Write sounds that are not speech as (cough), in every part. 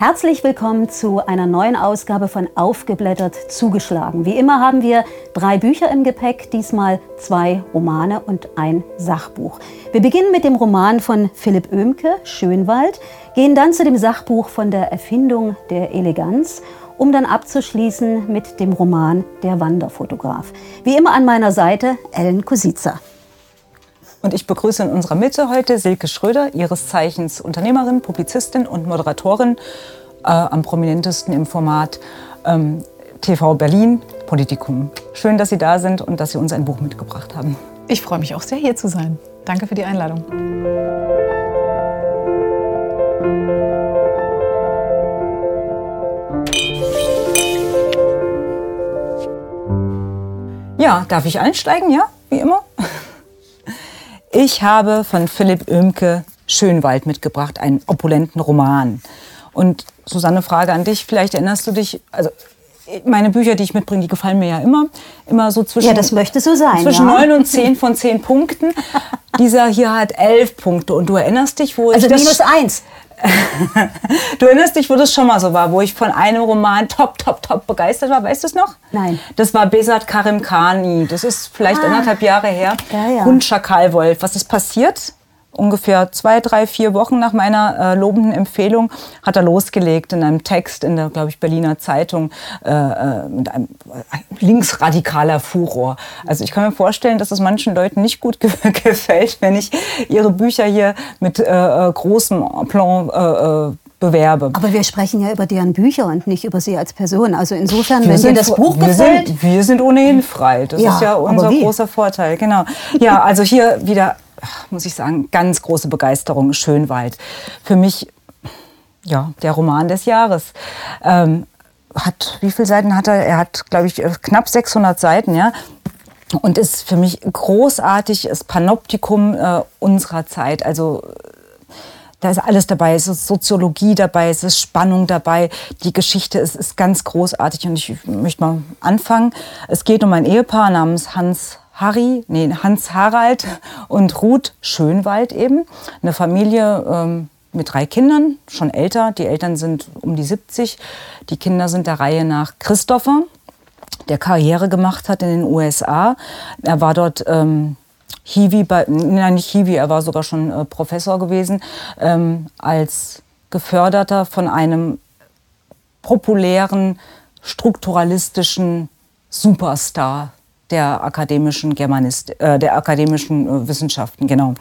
Herzlich willkommen zu einer neuen Ausgabe von Aufgeblättert zugeschlagen. Wie immer haben wir drei Bücher im Gepäck, diesmal zwei Romane und ein Sachbuch. Wir beginnen mit dem Roman von Philipp Oehmke, Schönwald, gehen dann zu dem Sachbuch von der Erfindung der Eleganz, um dann abzuschließen mit dem Roman Der Wanderfotograf. Wie immer an meiner Seite Ellen Kosica. Und ich begrüße in unserer Mitte heute Silke Schröder, ihres Zeichens Unternehmerin, Publizistin und Moderatorin, äh, am prominentesten im Format ähm, TV Berlin, Politikum. Schön, dass Sie da sind und dass Sie uns ein Buch mitgebracht haben. Ich freue mich auch sehr, hier zu sein. Danke für die Einladung. Ja, darf ich einsteigen? Ja, wie immer. Ich habe von Philipp Oehmke Schönwald mitgebracht, einen opulenten Roman. Und Susanne, Frage an dich. Vielleicht erinnerst du dich, also meine Bücher, die ich mitbringe, die gefallen mir ja immer. Immer so zwischen. Ja, das möchte so sein. Zwischen ja. 9 und 10 von 10 Punkten. (laughs) Dieser hier hat 11 Punkte. Und du erinnerst dich, wo also ich. Also minus 1. (laughs) du erinnerst dich, wo das schon mal so war, wo ich von einem Roman top, top, top begeistert war. Weißt du es noch? Nein. Das war Besat Karim Khani. Das ist vielleicht ah. anderthalb Jahre her. Ja, ja. Hund Schakalwolf. Was ist passiert? Ungefähr zwei, drei, vier Wochen nach meiner äh, lobenden Empfehlung hat er losgelegt in einem Text in der, glaube ich, Berliner Zeitung äh, äh mit einem äh, linksradikaler Furor. Also ich kann mir vorstellen, dass es manchen Leuten nicht gut ge (laughs) gefällt, wenn ich ihre Bücher hier mit äh, äh großem Plan äh, bewerbe. Aber wir sprechen ja über deren Bücher und nicht über sie als Person. Also insofern, wir wenn dir das Buch wir gefällt... Sind, wir sind ohnehin frei. Das ja, ist ja unser großer Vorteil. Genau. Ja, also hier wieder muss ich sagen, ganz große Begeisterung, Schönwald. Für mich, ja, der Roman des Jahres. Ähm, hat, wie viele Seiten hat er? Er hat, glaube ich, knapp 600 Seiten, ja. Und ist für mich großartig, ist Panoptikum äh, unserer Zeit. Also da ist alles dabei. Es ist Soziologie dabei, es ist Spannung dabei. Die Geschichte ist, ist ganz großartig und ich möchte mal anfangen. Es geht um ein Ehepaar namens Hans Harry, nee, Hans Harald und Ruth Schönwald eben. Eine Familie ähm, mit drei Kindern, schon älter. Die Eltern sind um die 70. Die Kinder sind der Reihe nach Christopher, der Karriere gemacht hat in den USA. Er war dort ähm, Hiwi, bei, nein, nicht Hiwi, er war sogar schon äh, Professor gewesen, ähm, als geförderter von einem populären, strukturalistischen Superstar der akademischen Germanist, äh, der akademischen äh, Wissenschaften, genau.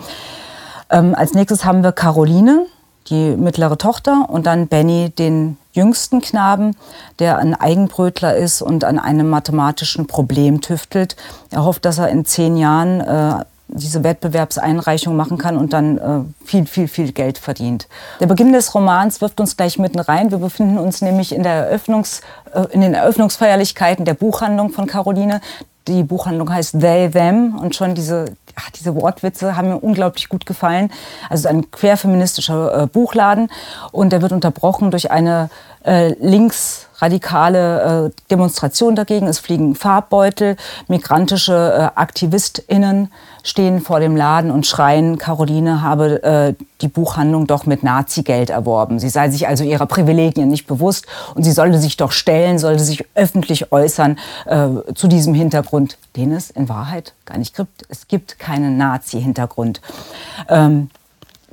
Ähm, als nächstes haben wir Caroline, die mittlere Tochter, und dann Benny, den jüngsten Knaben, der ein Eigenbrötler ist und an einem mathematischen Problem tüftelt. Er hofft, dass er in zehn Jahren äh, diese Wettbewerbseinreichung machen kann und dann äh, viel, viel, viel Geld verdient. Der Beginn des Romans wirft uns gleich mitten rein. Wir befinden uns nämlich in, der Eröffnungs, äh, in den Eröffnungsfeierlichkeiten der Buchhandlung von Caroline. Die Buchhandlung heißt They, Them und schon diese, ach, diese Wortwitze haben mir unglaublich gut gefallen. Also ein querfeministischer äh, Buchladen und der wird unterbrochen durch eine äh, linksradikale äh, Demonstration dagegen. Es fliegen Farbbeutel, migrantische äh, AktivistInnen stehen vor dem Laden und schreien, Caroline habe äh, die Buchhandlung doch mit Nazi-Geld erworben. Sie sei sich also ihrer Privilegien nicht bewusst und sie sollte sich doch stellen, sollte sich öffentlich äußern äh, zu diesem Hintergrund, den es in Wahrheit gar nicht gibt. Es gibt keinen Nazi-Hintergrund. Ähm,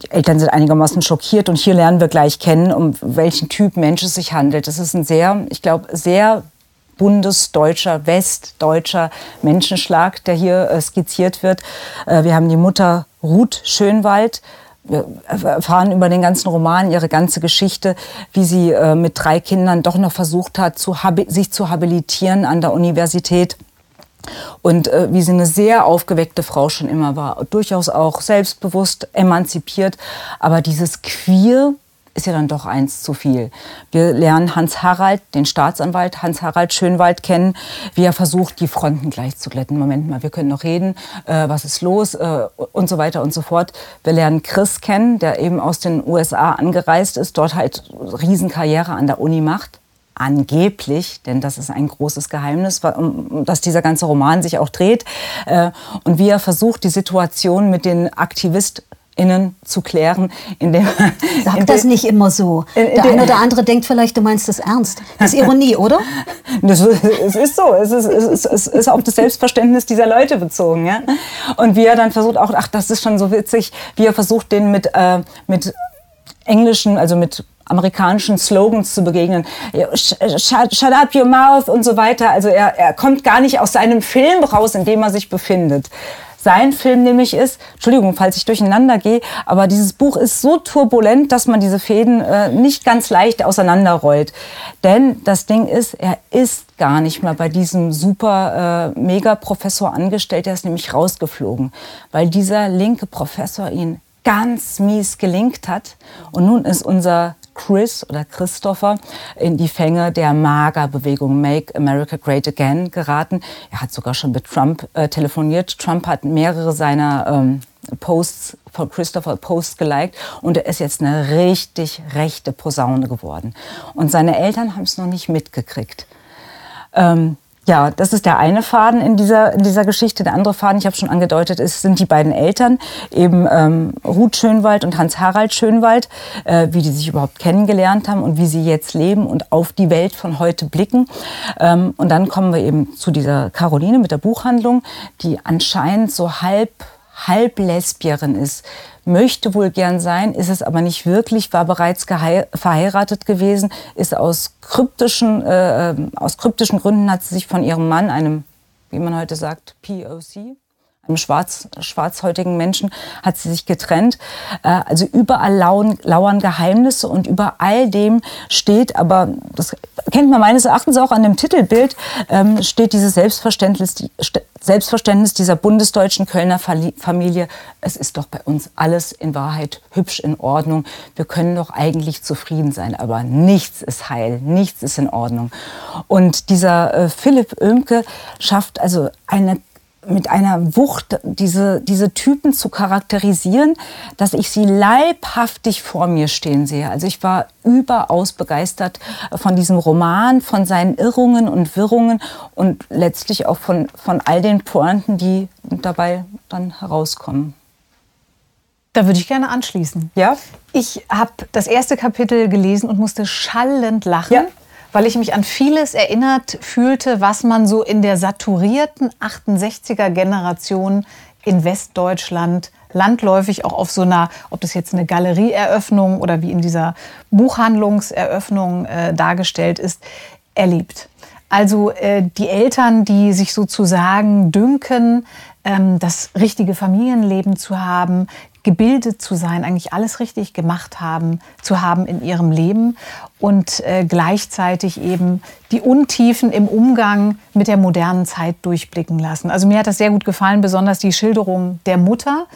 die Eltern sind einigermaßen schockiert und hier lernen wir gleich kennen, um welchen Typ Mensch es sich handelt. Das ist ein sehr, ich glaube, sehr bundesdeutscher, westdeutscher Menschenschlag, der hier äh, skizziert wird. Äh, wir haben die Mutter Ruth Schönwald. Wir erfahren über den ganzen Roman, ihre ganze Geschichte, wie sie äh, mit drei Kindern doch noch versucht hat, zu sich zu habilitieren an der Universität. Und äh, wie sie eine sehr aufgeweckte Frau schon immer war, durchaus auch selbstbewusst, emanzipiert, aber dieses Queer ist ja dann doch eins zu viel. Wir lernen Hans Harald, den Staatsanwalt Hans Harald Schönwald kennen, wie er versucht, die Fronten gleich zu glätten. Moment mal, wir können noch reden, äh, was ist los äh, und so weiter und so fort. Wir lernen Chris kennen, der eben aus den USA angereist ist, dort halt Riesenkarriere an der Uni macht. Angeblich, denn das ist ein großes Geheimnis, um das dieser ganze Roman sich auch dreht. Äh, und wie er versucht, die Situation mit den Aktivist innen zu klären, indem (laughs) Sag in das nicht immer so. In, in der eine oder (laughs) andere denkt vielleicht, du meinst das ernst. Das ist Ironie, (laughs) oder? Das, es ist so. Es ist, es, ist, es ist auf das Selbstverständnis dieser Leute bezogen. Ja? Und wie er dann versucht, auch, ach, das ist schon so witzig, wie er versucht, den mit, äh, mit englischen, also mit amerikanischen Slogans zu begegnen. Shut, shut, up your mouth und so weiter. Also er, er kommt gar nicht aus seinem Film raus, in dem er sich befindet. Sein Film nämlich ist, Entschuldigung, falls ich durcheinander gehe, aber dieses Buch ist so turbulent, dass man diese Fäden äh, nicht ganz leicht auseinanderrollt. Denn das Ding ist, er ist gar nicht mehr bei diesem super äh, Mega-Professor angestellt, der ist nämlich rausgeflogen, weil dieser linke Professor ihn ganz mies gelingt hat. Und nun ist unser Chris oder Christopher in die Fänge der MAGA-Bewegung Make America Great Again geraten. Er hat sogar schon mit Trump äh, telefoniert. Trump hat mehrere seiner ähm, Posts von Christopher Post geliked und er ist jetzt eine richtig rechte Posaune geworden. Und seine Eltern haben es noch nicht mitgekriegt. Ähm, ja, das ist der eine Faden in dieser, in dieser Geschichte. Der andere Faden, ich habe schon angedeutet, ist, sind die beiden Eltern, eben ähm, Ruth Schönwald und Hans-Harald Schönwald, äh, wie die sich überhaupt kennengelernt haben und wie sie jetzt leben und auf die Welt von heute blicken. Ähm, und dann kommen wir eben zu dieser Caroline mit der Buchhandlung, die anscheinend so halb Halblesbierin ist, möchte wohl gern sein, ist es aber nicht wirklich, war bereits verheiratet gewesen, ist aus kryptischen, äh, aus kryptischen Gründen hat sie sich von ihrem Mann, einem, wie man heute sagt, POC, einem schwarz, schwarzhäutigen Menschen, hat sie sich getrennt. Äh, also überall lauern, lauern Geheimnisse und über all dem steht, aber das kennt man meines Erachtens auch an dem Titelbild, ähm, steht dieses Selbstverständnis, Selbstverständnis dieser bundesdeutschen Kölner Familie. Es ist doch bei uns alles in Wahrheit hübsch in Ordnung. Wir können doch eigentlich zufrieden sein, aber nichts ist heil, nichts ist in Ordnung. Und dieser äh, Philipp Oemke schafft also eine mit einer Wucht diese, diese Typen zu charakterisieren, dass ich sie leibhaftig vor mir stehen sehe. Also ich war überaus begeistert von diesem Roman, von seinen Irrungen und Wirrungen und letztlich auch von, von all den Pointen, die dabei dann herauskommen. Da würde ich gerne anschließen. Ja? Ich habe das erste Kapitel gelesen und musste schallend lachen. Ja weil ich mich an vieles erinnert fühlte, was man so in der saturierten 68er Generation in Westdeutschland landläufig auch auf so einer, ob das jetzt eine Galerieeröffnung oder wie in dieser Buchhandlungseröffnung äh, dargestellt ist, erlebt. Also äh, die Eltern, die sich sozusagen dünken, ähm, das richtige Familienleben zu haben, gebildet zu sein, eigentlich alles richtig gemacht haben, zu haben in ihrem Leben und äh, gleichzeitig eben die Untiefen im Umgang mit der modernen Zeit durchblicken lassen. Also mir hat das sehr gut gefallen, besonders die Schilderung der Mutter.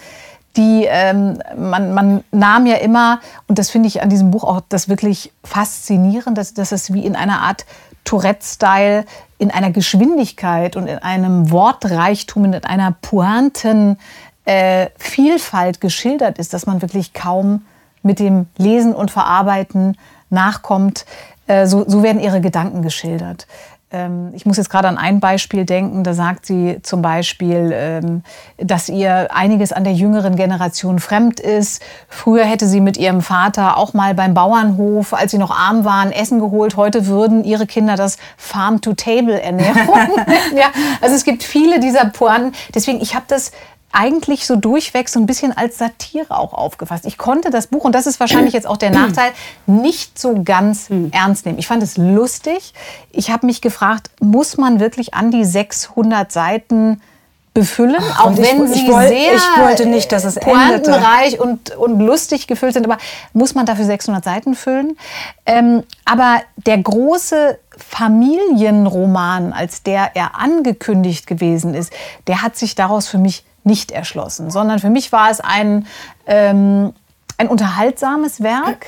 Die ähm, man, man nahm ja immer, und das finde ich an diesem Buch auch das wirklich faszinierend, dass, dass es wie in einer Art Tourette-Style in einer Geschwindigkeit und in einem Wortreichtum, in einer Pointen äh, Vielfalt geschildert ist, dass man wirklich kaum mit dem Lesen und Verarbeiten nachkommt. Äh, so, so werden ihre Gedanken geschildert. Ähm, ich muss jetzt gerade an ein Beispiel denken. Da sagt sie zum Beispiel, ähm, dass ihr einiges an der jüngeren Generation fremd ist. Früher hätte sie mit ihrem Vater auch mal beim Bauernhof, als sie noch arm waren, Essen geholt. Heute würden ihre Kinder das Farm-to-Table-Ernährung. (laughs) (laughs) ja, also es gibt viele dieser Pointen. Deswegen, ich habe das eigentlich so durchweg so ein bisschen als Satire auch aufgefasst. Ich konnte das Buch, und das ist wahrscheinlich jetzt auch der Nachteil, nicht so ganz ernst nehmen. Ich fand es lustig. Ich habe mich gefragt, muss man wirklich an die 600 Seiten befüllen, Ach, auch wenn ich, sie ich wollt, sehr ich wollte nicht, dass es pointenreich und, und lustig gefüllt sind, aber muss man dafür 600 Seiten füllen? Ähm, aber der große Familienroman, als der er angekündigt gewesen ist, der hat sich daraus für mich nicht erschlossen, sondern für mich war es ein, ähm, ein unterhaltsames Werk.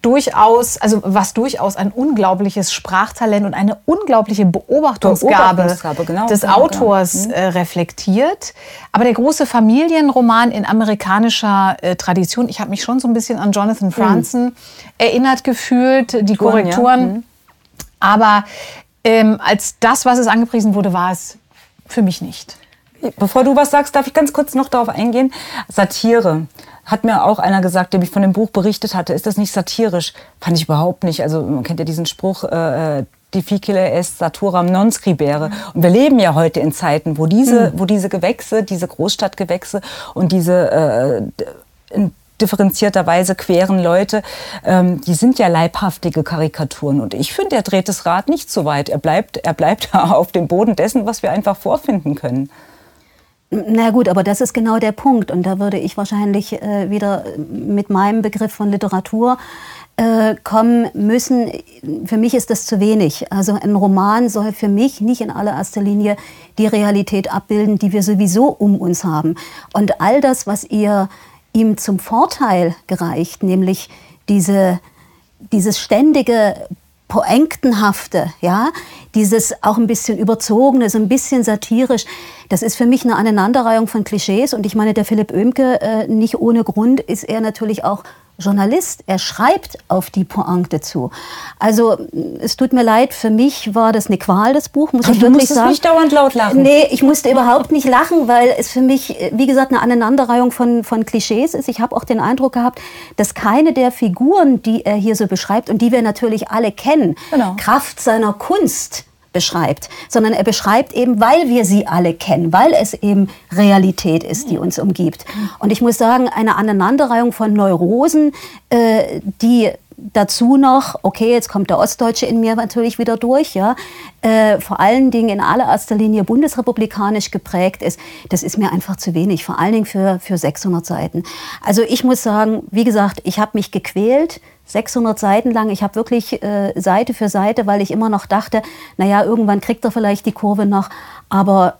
Durchaus, also was durchaus ein unglaubliches Sprachtalent und eine unglaubliche Beobachtungsgabe, Beobachtungsgabe genau, des genau, Autors genau. äh, reflektiert. Aber der große Familienroman in amerikanischer äh, Tradition, ich habe mich schon so ein bisschen an Jonathan mhm. Franzen mhm. erinnert gefühlt, die Korrekturen. Ja. Mhm. Aber ähm, als das, was es angepriesen wurde, war es für mich nicht. Bevor du was sagst, darf ich ganz kurz noch darauf eingehen. Satire. hat mir auch einer gesagt, der mich von dem Buch berichtet hatte, ist das nicht satirisch? Fand ich überhaupt nicht. Also man kennt ja diesen Spruch, äh, äh difficile est saturam non scribere. Und wir leben ja heute in Zeiten, wo diese, mhm. wo diese Gewächse, diese Großstadtgewächse und diese äh, in differenzierter Weise queren Leute, ähm, die sind ja leibhaftige Karikaturen. Und ich finde, er dreht das Rad nicht so weit. Er bleibt, er bleibt (laughs) auf dem Boden dessen, was wir einfach vorfinden können. Na gut, aber das ist genau der Punkt. Und da würde ich wahrscheinlich äh, wieder mit meinem Begriff von Literatur äh, kommen müssen. Für mich ist das zu wenig. Also ein Roman soll für mich nicht in allererster Linie die Realität abbilden, die wir sowieso um uns haben. Und all das, was ihr ihm zum Vorteil gereicht, nämlich diese, dieses ständige Poentenhafte, ja, dieses auch ein bisschen überzogene, so ein bisschen satirisch, das ist für mich eine Aneinanderreihung von Klischees. Und ich meine, der Philipp Oemke, äh, nicht ohne Grund ist er natürlich auch Journalist, er schreibt auf die Pointe zu. Also es tut mir leid, für mich war das eine Qual, das Buch, muss ich du wirklich sagen. nicht dauernd laut lachen. Nee, ich musste überhaupt nicht lachen, weil es für mich, wie gesagt, eine Aneinanderreihung von, von Klischees ist. Ich habe auch den Eindruck gehabt, dass keine der Figuren, die er hier so beschreibt und die wir natürlich alle kennen, genau. Kraft seiner Kunst beschreibt, sondern er beschreibt eben, weil wir sie alle kennen, weil es eben Realität ist, die uns umgibt. Und ich muss sagen, eine Aneinanderreihung von Neurosen, äh, die dazu noch, okay, jetzt kommt der Ostdeutsche in mir natürlich wieder durch, ja, äh, vor allen Dingen in allererster Linie bundesrepublikanisch geprägt ist, das ist mir einfach zu wenig, vor allen Dingen für, für 600 Seiten. Also ich muss sagen, wie gesagt, ich habe mich gequält, 600 Seiten lang. Ich habe wirklich äh, Seite für Seite, weil ich immer noch dachte, naja, irgendwann kriegt er vielleicht die Kurve noch. Aber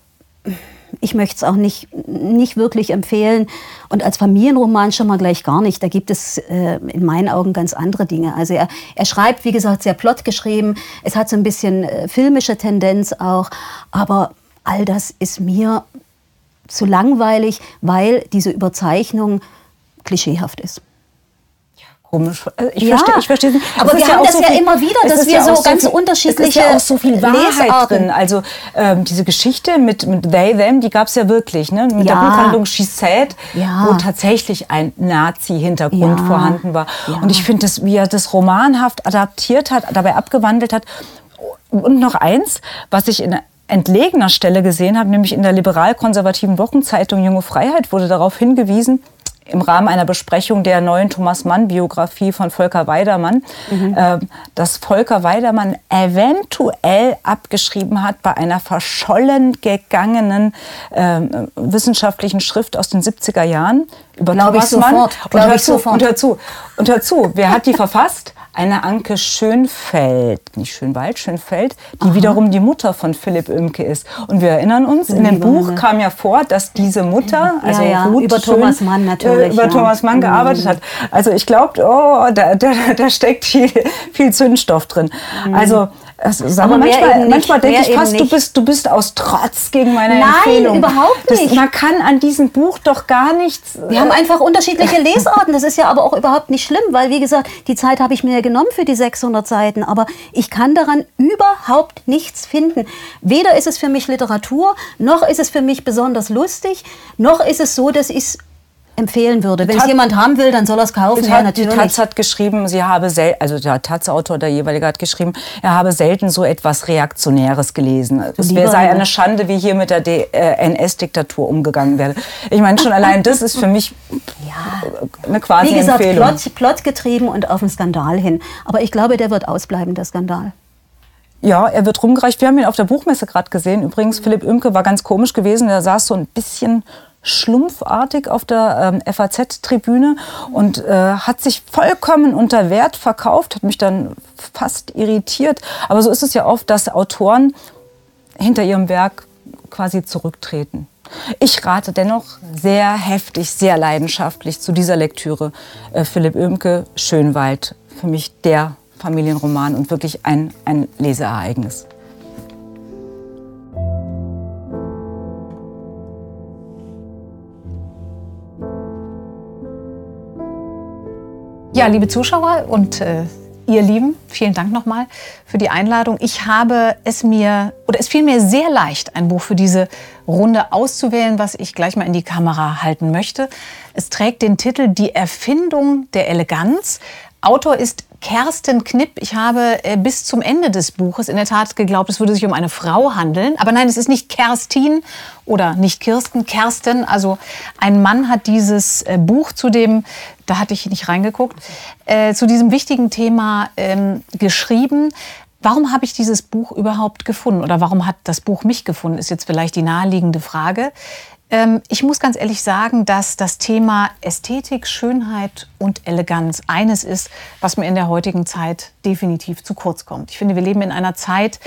ich möchte es auch nicht, nicht wirklich empfehlen. Und als Familienroman schon mal gleich gar nicht. Da gibt es äh, in meinen Augen ganz andere Dinge. Also er, er schreibt, wie gesagt, sehr plott geschrieben. Es hat so ein bisschen äh, filmische Tendenz auch. Aber all das ist mir zu langweilig, weil diese Überzeichnung klischeehaft ist komisch. Äh, ich ja, verstehe, ich verstehe. Aber wir haben das so ja viel, immer wieder, dass wir so ganz viel, unterschiedliche Es ist ja auch so viel Wahrheit Lesarten. drin. Also ähm, diese Geschichte mit, mit They, Them, die gab es ja wirklich. Ne? Mit ja. der Buchhandlung She Said, ja. wo tatsächlich ein Nazi-Hintergrund vorhanden war. Und ich finde, wie er das romanhaft adaptiert hat, dabei abgewandelt hat. Und noch eins, was ich in entlegener Stelle gesehen habe, nämlich in der liberal-konservativen Wochenzeitung Junge Freiheit wurde darauf hingewiesen, im Rahmen einer Besprechung der neuen Thomas Mann-Biografie von Volker Weidermann, mhm. äh, dass Volker Weidermann eventuell abgeschrieben hat bei einer verschollen gegangenen äh, wissenschaftlichen Schrift aus den 70er Jahren über Glaube Thomas ich Mann. Sofort. Und hör, zu, und hör zu, und hör zu, wer hat die verfasst? Eine Anke Schönfeld, nicht Schönwald, Schönfeld, die Aha. wiederum die Mutter von Philipp Oemke ist. Und wir erinnern uns, in dem Buch kam ja vor, dass diese Mutter, also ja, ja, Ruth über Schön, Thomas Mann natürlich, äh, über ja. Thomas Mann gearbeitet mhm. hat. Also ich glaube, oh, da, da, da steckt viel, viel Zündstoff drin. Mhm. Also also, sag mal, manchmal, manchmal denke ich fast, du bist, du bist aus Trotz gegen meine Nein, Empfehlung. Nein, überhaupt nicht. Das, man kann an diesem Buch doch gar nichts... Wir haben einfach unterschiedliche (laughs) Lesarten. Das ist ja aber auch überhaupt nicht schlimm, weil, wie gesagt, die Zeit habe ich mir genommen für die 600 Seiten. Aber ich kann daran überhaupt nichts finden. Weder ist es für mich Literatur, noch ist es für mich besonders lustig, noch ist es so, dass ich es empfehlen würde. Wenn es jemand haben will, dann soll er es kaufen. Ja, natürlich. Die Taz hat geschrieben, sie habe sel also der Taz-Autor, der jeweilige hat geschrieben, er habe selten so etwas Reaktionäres gelesen. Es wär, sei eine Schande, wie hier mit der äh, NS-Diktatur umgegangen werde. Ich meine, schon allein das ist für mich ja. eine quasi Wie gesagt, Empfehlung. Plot, Plot getrieben und auf einen Skandal hin. Aber ich glaube, der wird ausbleiben, der Skandal. Ja, er wird rumgereicht. Wir haben ihn auf der Buchmesse gerade gesehen. Übrigens, Philipp Oemke war ganz komisch gewesen. Er saß so ein bisschen schlumpfartig auf der ähm, FAZ-Tribüne und äh, hat sich vollkommen unter Wert verkauft, hat mich dann fast irritiert. Aber so ist es ja oft, dass Autoren hinter ihrem Werk quasi zurücktreten. Ich rate dennoch sehr heftig, sehr leidenschaftlich zu dieser Lektüre. Äh, Philipp Oemke, Schönwald, für mich der Familienroman und wirklich ein, ein Leseereignis. Ja, liebe Zuschauer und äh, ihr Lieben, vielen Dank nochmal für die Einladung. Ich habe es mir, oder es fiel mir sehr leicht, ein Buch für diese Runde auszuwählen, was ich gleich mal in die Kamera halten möchte. Es trägt den Titel Die Erfindung der Eleganz. Autor ist Kersten Knipp. Ich habe äh, bis zum Ende des Buches in der Tat geglaubt, es würde sich um eine Frau handeln. Aber nein, es ist nicht Kerstin oder nicht Kirsten, Kersten. Also ein Mann hat dieses äh, Buch zu dem, da hatte ich nicht reingeguckt, äh, zu diesem wichtigen Thema ähm, geschrieben. Warum habe ich dieses Buch überhaupt gefunden oder warum hat das Buch mich gefunden, ist jetzt vielleicht die naheliegende Frage. Ähm, ich muss ganz ehrlich sagen, dass das Thema Ästhetik, Schönheit und Eleganz eines ist, was mir in der heutigen Zeit definitiv zu kurz kommt. Ich finde, wir leben in einer Zeit,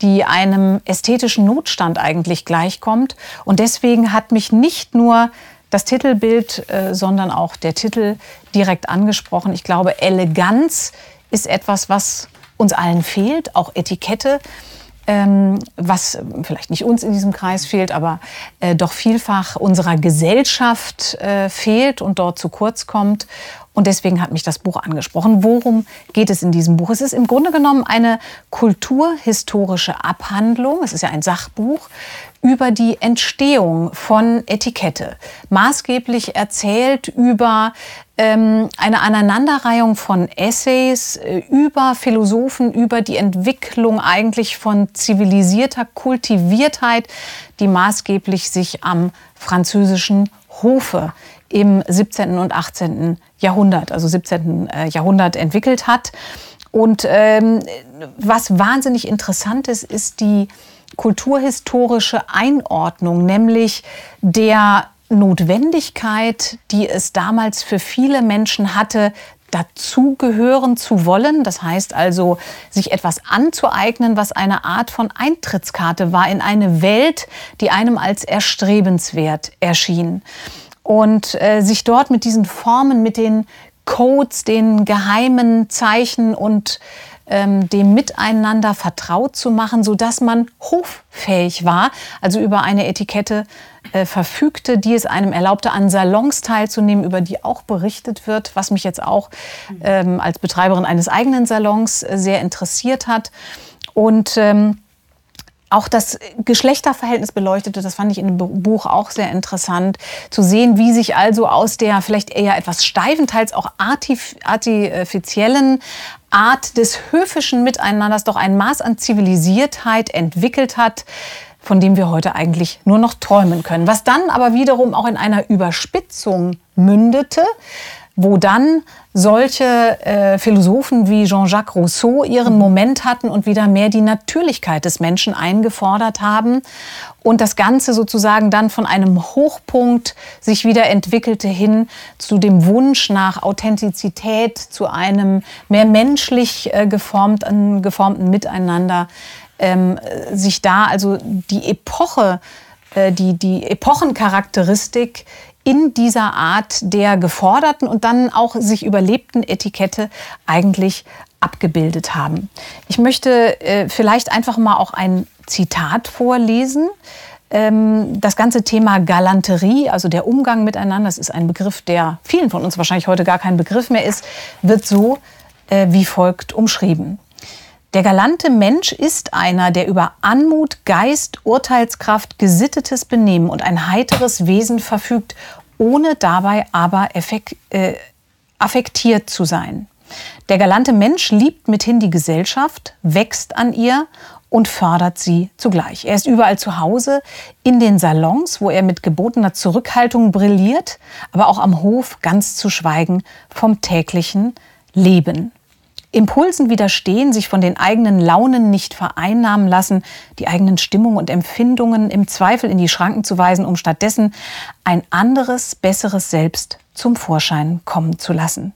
die einem ästhetischen Notstand eigentlich gleichkommt. Und deswegen hat mich nicht nur das Titelbild, äh, sondern auch der Titel direkt angesprochen. Ich glaube, Eleganz ist etwas, was uns allen fehlt, auch Etikette ähm, was vielleicht nicht uns in diesem Kreis fehlt, aber äh, doch vielfach unserer Gesellschaft äh, fehlt und dort zu kurz kommt. Und deswegen hat mich das Buch angesprochen. Worum geht es in diesem Buch? Es ist im Grunde genommen eine kulturhistorische Abhandlung. Es ist ja ein Sachbuch über die Entstehung von Etikette. Maßgeblich erzählt über ähm, eine Aneinanderreihung von Essays äh, über Philosophen, über die Entwicklung eigentlich von zivilisierter Kultiviertheit, die maßgeblich sich am französischen Hofe im 17. und 18. Jahrhundert, also 17. Äh, Jahrhundert entwickelt hat. Und ähm, was wahnsinnig interessant ist, ist die kulturhistorische Einordnung, nämlich der Notwendigkeit, die es damals für viele Menschen hatte, dazugehören zu wollen. Das heißt also, sich etwas anzueignen, was eine Art von Eintrittskarte war in eine Welt, die einem als erstrebenswert erschien. Und äh, sich dort mit diesen Formen, mit den Codes, den geheimen Zeichen und ähm, dem Miteinander vertraut zu machen, sodass man hoffähig war, also über eine Etikette äh, verfügte, die es einem erlaubte, an Salons teilzunehmen, über die auch berichtet wird, was mich jetzt auch ähm, als Betreiberin eines eigenen Salons äh, sehr interessiert hat. Und ähm, auch das Geschlechterverhältnis beleuchtete, das fand ich in dem Buch auch sehr interessant, zu sehen, wie sich also aus der vielleicht eher etwas steifen, teils auch artifiziellen Art des höfischen Miteinanders doch ein Maß an Zivilisiertheit entwickelt hat, von dem wir heute eigentlich nur noch träumen können. Was dann aber wiederum auch in einer Überspitzung mündete, wo dann solche äh, Philosophen wie Jean-Jacques Rousseau ihren Moment hatten und wieder mehr die Natürlichkeit des Menschen eingefordert haben und das Ganze sozusagen dann von einem Hochpunkt sich wieder entwickelte hin zu dem Wunsch nach Authentizität, zu einem mehr menschlich äh, geformten, geformten Miteinander, ähm, sich da also die Epoche, äh, die, die Epochencharakteristik in dieser Art der geforderten und dann auch sich überlebten Etikette eigentlich abgebildet haben. Ich möchte äh, vielleicht einfach mal auch ein Zitat vorlesen. Ähm, das ganze Thema Galanterie, also der Umgang miteinander, das ist ein Begriff, der vielen von uns wahrscheinlich heute gar kein Begriff mehr ist, wird so äh, wie folgt umschrieben. Der galante Mensch ist einer, der über Anmut, Geist, Urteilskraft, gesittetes Benehmen und ein heiteres Wesen verfügt, ohne dabei aber effekt, äh, affektiert zu sein. Der galante Mensch liebt mithin die Gesellschaft, wächst an ihr und fördert sie zugleich. Er ist überall zu Hause, in den Salons, wo er mit gebotener Zurückhaltung brilliert, aber auch am Hof ganz zu schweigen vom täglichen Leben. Impulsen widerstehen, sich von den eigenen Launen nicht vereinnahmen lassen, die eigenen Stimmungen und Empfindungen im Zweifel in die Schranken zu weisen, um stattdessen ein anderes, besseres Selbst zum Vorschein kommen zu lassen.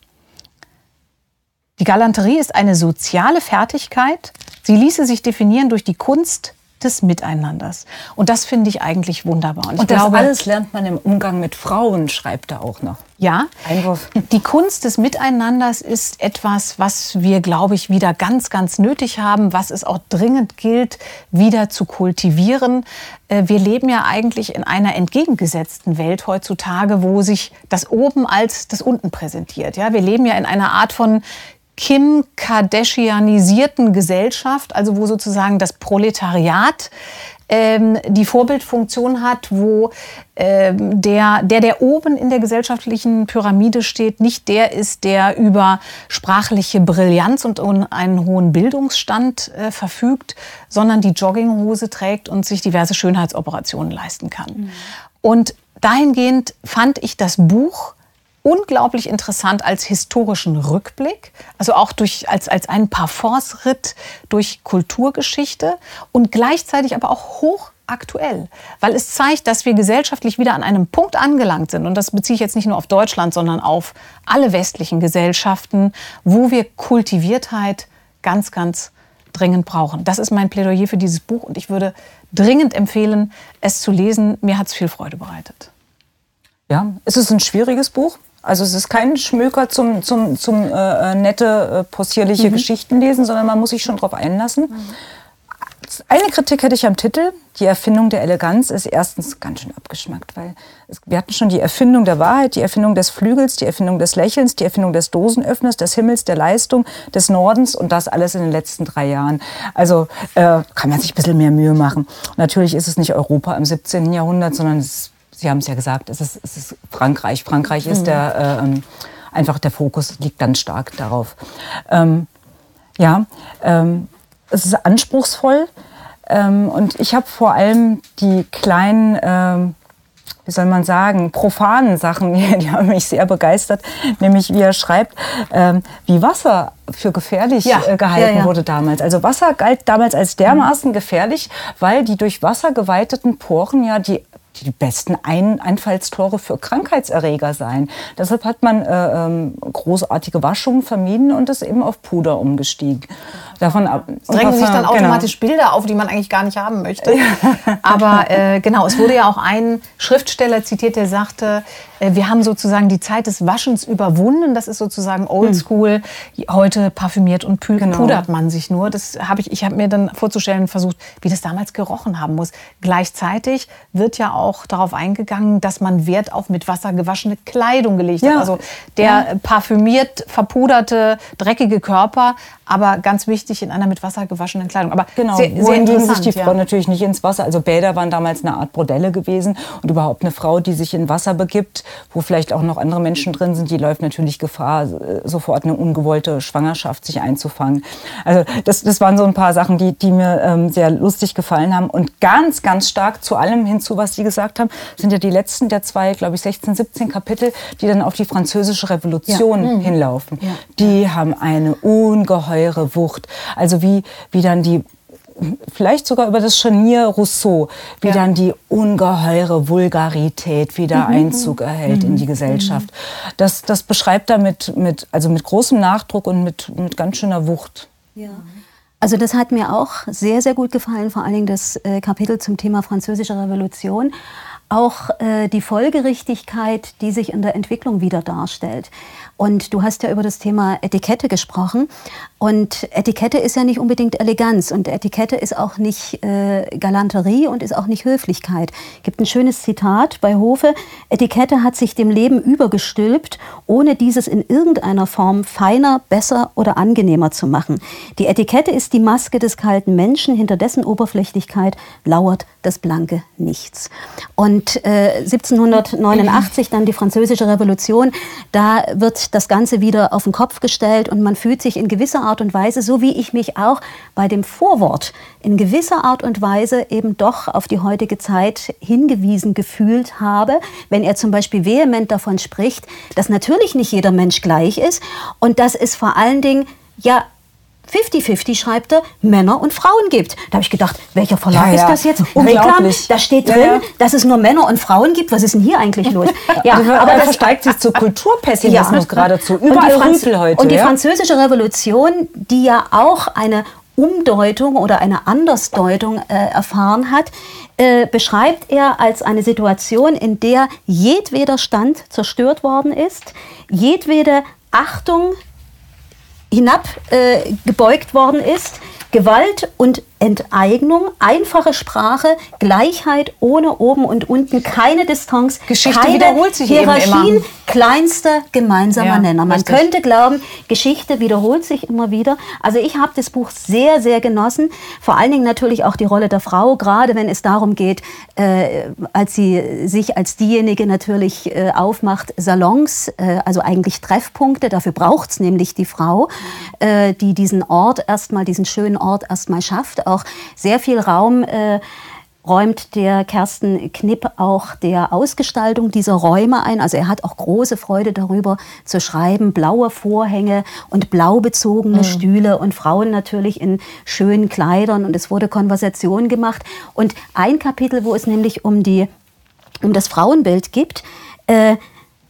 Die Galanterie ist eine soziale Fertigkeit. Sie ließe sich definieren durch die Kunst des Miteinanders. Und das finde ich eigentlich wunderbar. Und, und das glaube, alles lernt man im Umgang mit Frauen, schreibt er auch noch. Ja, Einwurf. die Kunst des Miteinanders ist etwas, was wir, glaube ich, wieder ganz, ganz nötig haben, was es auch dringend gilt, wieder zu kultivieren. Äh, wir leben ja eigentlich in einer entgegengesetzten Welt heutzutage, wo sich das Oben als das Unten präsentiert. Ja, wir leben ja in einer Art von Kim Kardashianisierten Gesellschaft, also wo sozusagen das Proletariat ähm, die Vorbildfunktion hat, wo ähm, der, der, der oben in der gesellschaftlichen Pyramide steht, nicht der ist, der über sprachliche Brillanz und einen hohen Bildungsstand äh, verfügt, sondern die Jogginghose trägt und sich diverse Schönheitsoperationen leisten kann. Mhm. Und dahingehend fand ich das Buch unglaublich interessant als historischen Rückblick, also auch durch, als, als einen Parforce-Ritt durch Kulturgeschichte und gleichzeitig aber auch hochaktuell, weil es zeigt, dass wir gesellschaftlich wieder an einem Punkt angelangt sind. Und das beziehe ich jetzt nicht nur auf Deutschland, sondern auf alle westlichen Gesellschaften, wo wir Kultiviertheit ganz, ganz dringend brauchen. Das ist mein Plädoyer für dieses Buch und ich würde dringend empfehlen, es zu lesen. Mir hat es viel Freude bereitet. Ja, es ist ein schwieriges Buch. Also es ist kein Schmöker zum, zum, zum äh, äh, nette, äh, possierliche mhm. Geschichten lesen, sondern man muss sich schon darauf einlassen. Mhm. Eine Kritik hätte ich am Titel. Die Erfindung der Eleganz ist erstens ganz schön abgeschmackt, weil es, wir hatten schon die Erfindung der Wahrheit, die Erfindung des Flügels, die Erfindung des Lächelns, die Erfindung des Dosenöffners, des Himmels, der Leistung, des Nordens und das alles in den letzten drei Jahren. Also äh, kann man sich ein bisschen mehr Mühe machen. natürlich ist es nicht Europa im 17. Jahrhundert, sondern es ist Sie haben es ja gesagt, es ist, es ist Frankreich. Frankreich mhm. ist der, äh, einfach der Fokus liegt ganz stark darauf. Ähm, ja, ähm, es ist anspruchsvoll ähm, und ich habe vor allem die kleinen, ähm, wie soll man sagen, profanen Sachen, (laughs) die, haben mich sehr begeistert, nämlich wie er schreibt, ähm, wie Wasser für gefährlich ja. äh, gehalten ja, ja. wurde damals. Also Wasser galt damals als dermaßen gefährlich, weil die durch Wasser geweiteten Poren ja die die besten Ein Einfallstore für Krankheitserreger sein. Deshalb hat man äh, ähm, großartige Waschungen vermieden und ist eben auf Puder umgestiegen. Davon ab, es drängen sich dann genau. automatisch genau. Bilder auf, die man eigentlich gar nicht haben möchte. (laughs) Aber äh, genau, es wurde ja auch ein Schriftsteller zitiert, der sagte, äh, wir haben sozusagen die Zeit des Waschens überwunden. Das ist sozusagen Oldschool. Hm. Heute parfümiert und genau. pudert man sich nur. Das habe ich, ich habe mir dann vorzustellen versucht, wie das damals gerochen haben muss. Gleichzeitig wird ja auch darauf eingegangen, dass man Wert auf mit Wasser gewaschene Kleidung gelegt ja. hat. Also der ja. parfümiert, verpuderte, dreckige Körper aber ganz wichtig in einer mit Wasser gewaschenen Kleidung. Aber genau, sehr, wohingegen sich die Frau ja. natürlich nicht ins Wasser, also Bäder waren damals eine Art Bordelle gewesen und überhaupt eine Frau, die sich in Wasser begibt, wo vielleicht auch noch andere Menschen drin sind, die läuft natürlich Gefahr, sofort eine ungewollte Schwangerschaft sich einzufangen. Also das, das waren so ein paar Sachen, die, die mir ähm, sehr lustig gefallen haben und ganz, ganz stark zu allem hinzu, was Sie gesagt haben, sind ja die letzten der zwei, glaube ich, 16, 17 Kapitel, die dann auf die französische Revolution ja. mhm. hinlaufen. Ja. Die haben eine ungeheure ungeheure Wucht. Also wie, wie dann die vielleicht sogar über das Scharnier Rousseau, wie ja. dann die ungeheure Vulgarität wieder mhm. Einzug erhält mhm. in die Gesellschaft. Das, das beschreibt er mit, mit, also mit großem Nachdruck und mit, mit ganz schöner Wucht. Ja. Also das hat mir auch sehr, sehr gut gefallen, vor allen Dingen das äh, Kapitel zum Thema Französische Revolution auch äh, die Folgerichtigkeit, die sich in der Entwicklung wieder darstellt. Und du hast ja über das Thema Etikette gesprochen. Und Etikette ist ja nicht unbedingt Eleganz und Etikette ist auch nicht äh, Galanterie und ist auch nicht Höflichkeit. Es gibt ein schönes Zitat bei Hofe. Etikette hat sich dem Leben übergestülpt, ohne dieses in irgendeiner Form feiner, besser oder angenehmer zu machen. Die Etikette ist die Maske des kalten Menschen, hinter dessen Oberflächlichkeit lauert das blanke Nichts. Und äh, 1789 dann die Französische Revolution, da wird das Ganze wieder auf den Kopf gestellt und man fühlt sich in gewisser Art und Weise, so wie ich mich auch bei dem Vorwort in gewisser Art und Weise eben doch auf die heutige Zeit hingewiesen gefühlt habe, wenn er zum Beispiel vehement davon spricht, dass natürlich nicht jeder Mensch gleich ist und dass es vor allen Dingen ja 50-50 schreibt er, Männer und Frauen gibt. Da habe ich gedacht, welcher Verlag ja, ja. ist das jetzt? Reklam, da steht drin, ja, dass es nur Männer und Frauen gibt. Was ist denn hier eigentlich los? (laughs) Ja, aber das versteigt sich zu Kulturpessimismus geradezu. Überall und die, heute, und die französische Revolution, die ja auch eine Umdeutung oder eine Andersdeutung äh, erfahren hat, äh, beschreibt er als eine Situation, in der jedweder Stand zerstört worden ist, jedwede Achtung hinabgebeugt äh, worden ist, Gewalt und Enteignung, einfache Sprache, Gleichheit ohne oben und unten, keine Distanz, Geschichte keine wiederholt sich Hierarchien, immer. kleinster gemeinsamer Ja, Nenner. Man richtig. könnte glauben, Geschichte wiederholt sich immer wieder. Also ich habe das Buch sehr, sehr genossen. Vor allen Dingen natürlich auch die Rolle der Frau, gerade wenn es darum geht, äh, als sie sich als diejenige natürlich äh, aufmacht, Salons, äh, also eigentlich Treffpunkte, dafür braucht es nämlich die Frau, äh, die diesen Ort erstmal, diesen schönen Ort erstmal schafft, auch sehr viel Raum äh, räumt der Kersten Knipp auch der Ausgestaltung dieser Räume ein. Also er hat auch große Freude darüber zu schreiben. Blaue Vorhänge und blau bezogene Stühle und Frauen natürlich in schönen Kleidern. Und es wurde Konversation gemacht. Und ein Kapitel, wo es nämlich um, die, um das Frauenbild gibt, äh,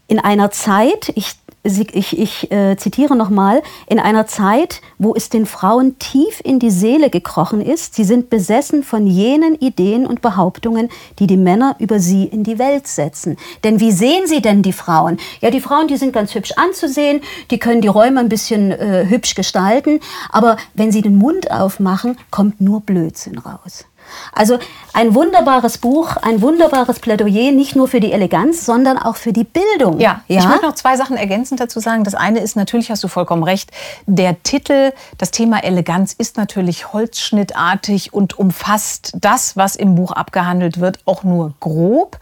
in einer Zeit, ich, ich, ich äh, zitiere nochmal, in einer Zeit, wo es den Frauen tief in die Seele gekrochen ist, sie sind besessen von jenen Ideen und Behauptungen, die die Männer über sie in die Welt setzen. Denn wie sehen sie denn die Frauen? Ja, die Frauen, die sind ganz hübsch anzusehen, die können die Räume ein bisschen äh, hübsch gestalten, aber wenn sie den Mund aufmachen, kommt nur Blödsinn raus. Also ein wunderbares Buch, ein wunderbares Plädoyer, nicht nur für die Eleganz, sondern auch für die Bildung. Ja, ich möchte noch zwei Sachen ergänzend dazu sagen. Das eine ist, natürlich hast du vollkommen recht, der Titel, das Thema Eleganz ist natürlich holzschnittartig und umfasst das, was im Buch abgehandelt wird, auch nur grob.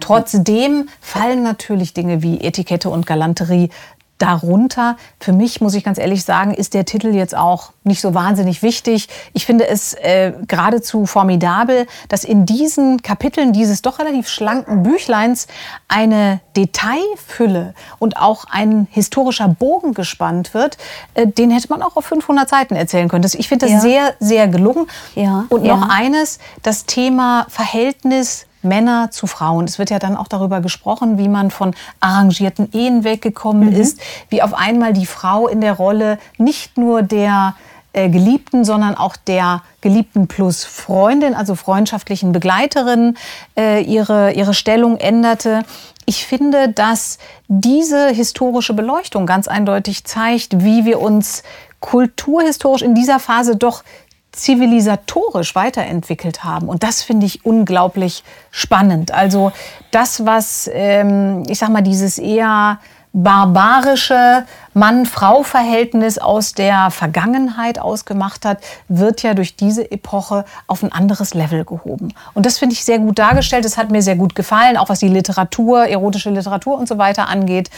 Trotzdem fallen natürlich Dinge wie Etikette und Galanterie darunter. Für mich, muss ich ganz ehrlich sagen, ist der Titel jetzt auch nicht so wahnsinnig wichtig. Ich finde es äh, geradezu formidabel, dass in diesen Kapiteln dieses doch relativ schlanken Büchleins eine Detailfülle und auch ein historischer Bogen gespannt wird. Äh, den hätte man auch auf 500 Seiten erzählen können. Ich finde das Ja. sehr, sehr gelungen. Ja, und noch ja. eines, das Thema Verhältnis Männer zu Frauen. Es wird ja dann auch darüber gesprochen, wie man von arrangierten Ehen weggekommen ist, wie auf einmal die Frau in der Rolle nicht nur der äh, Geliebten, sondern auch der Geliebten plus Freundin, also freundschaftlichen Begleiterin, äh, ihre, ihre Stellung änderte. Ich finde, dass diese historische Beleuchtung ganz eindeutig zeigt, wie wir uns kulturhistorisch in dieser Phase doch zivilisatorisch weiterentwickelt haben. Und das finde ich unglaublich spannend. Also das, was, ähm, ich sag mal, dieses eher barbarische Mann-Frau-Verhältnis aus der Vergangenheit ausgemacht hat, wird ja durch diese Epoche auf ein anderes Level gehoben. Und das finde ich sehr gut dargestellt. Das hat mir sehr gut gefallen, auch was die Literatur, erotische Literatur und so weiter angeht.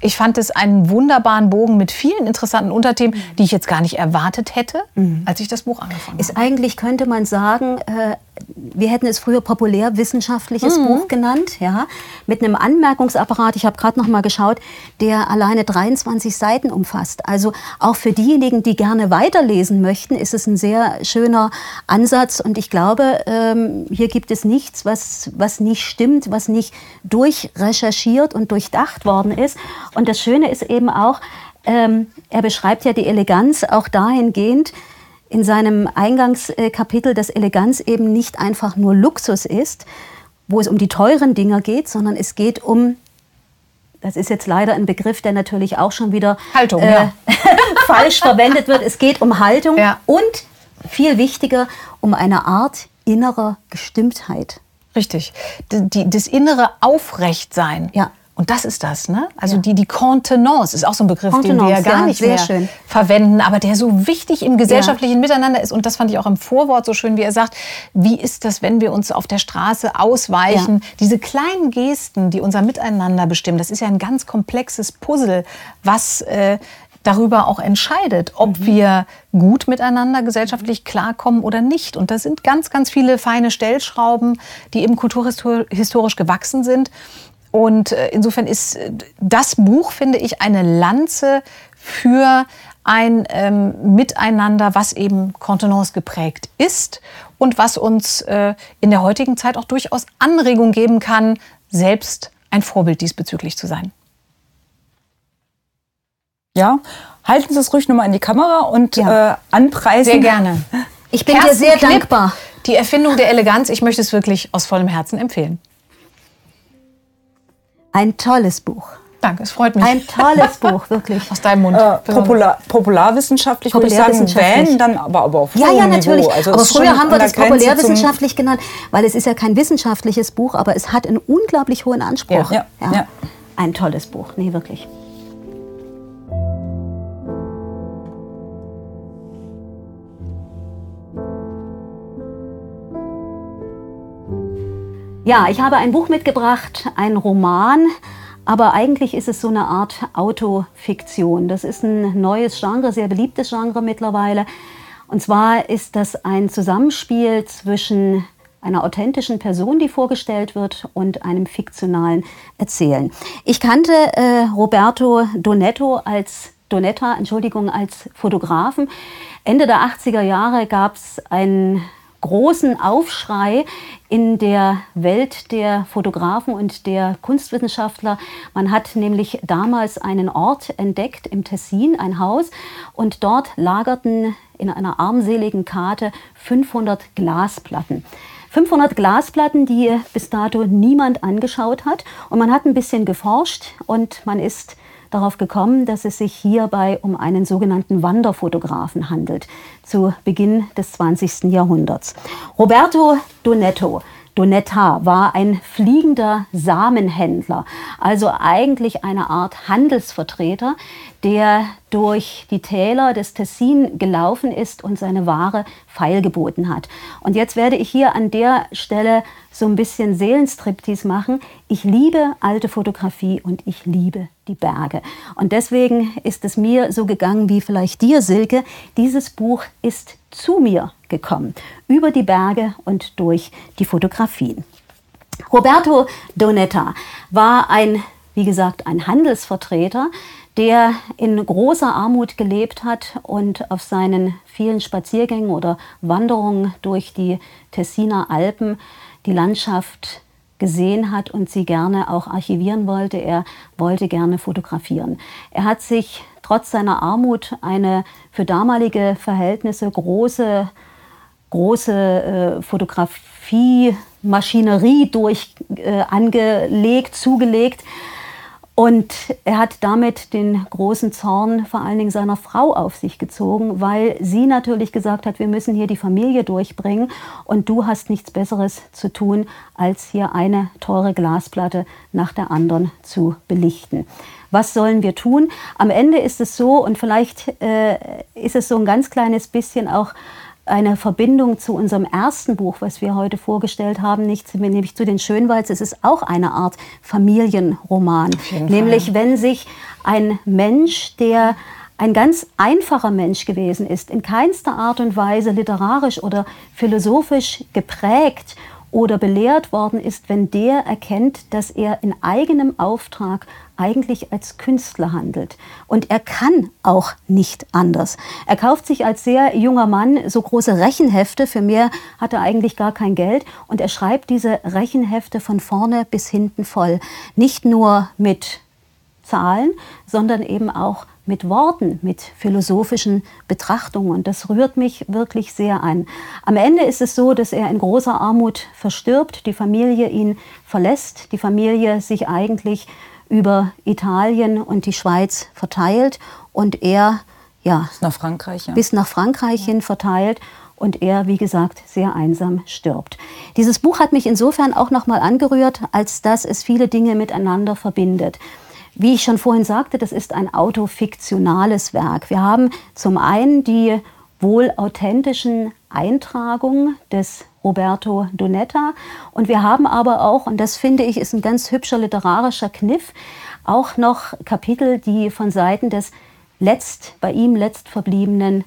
Ich fand es einen wunderbaren Bogen mit vielen interessanten Unterthemen, die ich jetzt gar nicht erwartet hätte, als ich das Buch angefangen habe. Ist eigentlich, könnte man sagen, äh, wir hätten es früher populärwissenschaftliches Mhm. Buch genannt, ja, mit einem Anmerkungsapparat, ich habe gerade noch mal geschaut, der alleine 23 Seiten umfasst. Also auch für diejenigen, die gerne weiterlesen möchten, ist es ein sehr schöner Ansatz und ich glaube, ähm, hier gibt es nichts, was, was nicht stimmt, was nicht durchrecherchiert und durchdacht worden ist. Und das Schöne ist eben auch, ähm, er beschreibt ja die Eleganz auch dahingehend, in seinem Eingangskapitel, dass Eleganz eben nicht einfach nur Luxus ist, wo es um die teuren Dinger geht, sondern es geht um, das ist jetzt leider ein Begriff, der natürlich auch schon wieder Haltung, äh, ja. (laughs) falsch verwendet wird. Es geht um Haltung Ja. und viel wichtiger um eine Art innerer Gestimmtheit. Richtig. Die, die, das innere Aufrechtsein. Ja. Und das ist das, ne? Also die, die Contenance ist auch so ein Begriff, den wir ja gar ja, nicht sehr mehr schön. verwenden, aber der so wichtig im gesellschaftlichen Miteinander ist. Und das fand ich auch im Vorwort so schön, wie er sagt, wie ist das, wenn wir uns auf der Straße ausweichen? Ja. Diese kleinen Gesten, die unser Miteinander bestimmen, das ist ja ein ganz komplexes Puzzle, was äh, darüber auch entscheidet, ob Mhm. wir gut miteinander gesellschaftlich klarkommen oder nicht. Und da sind ganz, ganz viele feine Stellschrauben, die eben kulturhistorisch gewachsen sind. Und äh, insofern ist äh, das Buch, finde ich, eine Lanze für ein ähm, Miteinander, was eben Kontenance geprägt ist und was uns äh, in der heutigen Zeit auch durchaus Anregung geben kann, selbst ein Vorbild diesbezüglich zu sein. Ja, halten Sie es ruhig nochmal in die Kamera und Ja. äh, anpreisen. Sehr gerne. (laughs) Ich bin dir Kerstin sehr Knipp, dankbar. Die Erfindung der Eleganz, ich möchte es wirklich aus vollem Herzen empfehlen. Ein tolles Buch. Danke, es freut mich. Ein tolles (laughs) Buch, wirklich. Aus deinem Mund. Äh, popular, popularwissenschaftlich würde ich sagen, wenn, dann aber, aber auf Ja, ja, natürlich. Also aber früher haben wir das Grenze populärwissenschaftlich genannt, weil es ist ja kein wissenschaftliches Buch, aber es hat einen unglaublich hohen Anspruch. Ja, ja, ja. Ein tolles Buch, nee, wirklich. Ja, ich habe ein Buch mitgebracht, ein Roman, aber eigentlich ist es so eine Art Autofiktion. Das ist ein neues Genre, sehr beliebtes Genre mittlerweile. Und zwar ist das ein Zusammenspiel zwischen einer authentischen Person, die vorgestellt wird, und einem fiktionalen Erzählen. Ich kannte äh, Roberto Donetto als Donetta, Entschuldigung, als Fotografen. Ende der 80er Jahre gab es einen großen Aufschrei in der Welt der Fotografen und der Kunstwissenschaftler. Man hat nämlich damals einen Ort entdeckt im Tessin, ein Haus, und dort lagerten in einer armseligen Karte 500 Glasplatten. 500 Glasplatten, die bis dato niemand angeschaut hat. Und man hat ein bisschen geforscht und man ist darauf gekommen, dass es sich hierbei um einen sogenannten Wanderfotografen handelt, zu Beginn des 20. Jahrhunderts. Roberto Donetto Donetta war ein fliegender Samenhändler, also eigentlich eine Art Handelsvertreter, der durch die Täler des Tessin gelaufen ist und seine Ware feilgeboten hat. Und jetzt werde ich hier an der Stelle so ein bisschen Seelenstriptease machen. Ich liebe alte Fotografie und ich liebe die Berge. Und deswegen ist es mir so gegangen wie vielleicht dir, Silke. Dieses Buch ist zu mir gekommen, über die Berge und durch die Fotografien. Roberto Donetta war ein, wie gesagt, ein Handelsvertreter, der in großer Armut gelebt hat und auf seinen vielen Spaziergängen oder Wanderungen durch die Tessiner Alpen die Landschaft gesehen hat und sie gerne auch archivieren wollte. Er wollte gerne fotografieren. Er hat sich trotz seiner Armut eine für damalige Verhältnisse große, große äh, Fotografie-Maschinerie durch äh, angelegt, zugelegt. Und er hat damit den großen Zorn vor allen Dingen seiner Frau auf sich gezogen, weil sie natürlich gesagt hat, wir müssen hier die Familie durchbringen und du hast nichts Besseres zu tun, als hier eine teure Glasplatte nach der anderen zu belichten. Was sollen wir tun? Am Ende ist es so, und vielleicht äh, ist es so ein ganz kleines bisschen auch eine Verbindung zu unserem ersten Buch, was wir heute vorgestellt haben, nicht, nämlich zu den Schönwalds. Es ist auch eine Art Familienroman. Nämlich Fall. wenn sich ein Mensch, der ein ganz einfacher Mensch gewesen ist, in keinster Art und Weise literarisch oder philosophisch geprägt oder belehrt worden ist, wenn der erkennt, dass er in eigenem Auftrag eigentlich als Künstler handelt. Und er kann auch nicht anders. Er kauft sich als sehr junger Mann so große Rechenhefte, für mehr hat er eigentlich gar kein Geld, und er schreibt diese Rechenhefte von vorne bis hinten voll. Nicht nur mit Zahlen, sondern eben auch mit Worten, mit philosophischen Betrachtungen. Und das rührt mich wirklich sehr an. Am Ende ist es so, dass er in großer Armut verstirbt, die Familie ihn verlässt, die Familie sich eigentlich über Italien und die Schweiz verteilt und er ja, Nach Frankreich, ja. bis nach Frankreich hin verteilt und er, wie gesagt, sehr einsam stirbt. Dieses Buch hat mich insofern auch nochmal angerührt, als dass es viele Dinge miteinander verbindet. Wie ich schon vorhin sagte, das ist ein autofiktionales Werk. Wir haben zum einen die wohl authentischen Eintragungen des Roberto Donetta. Und wir haben aber auch, und das finde ich ist ein ganz hübscher literarischer Kniff, auch noch Kapitel, die von Seiten des letzt bei ihm letzt verbliebenen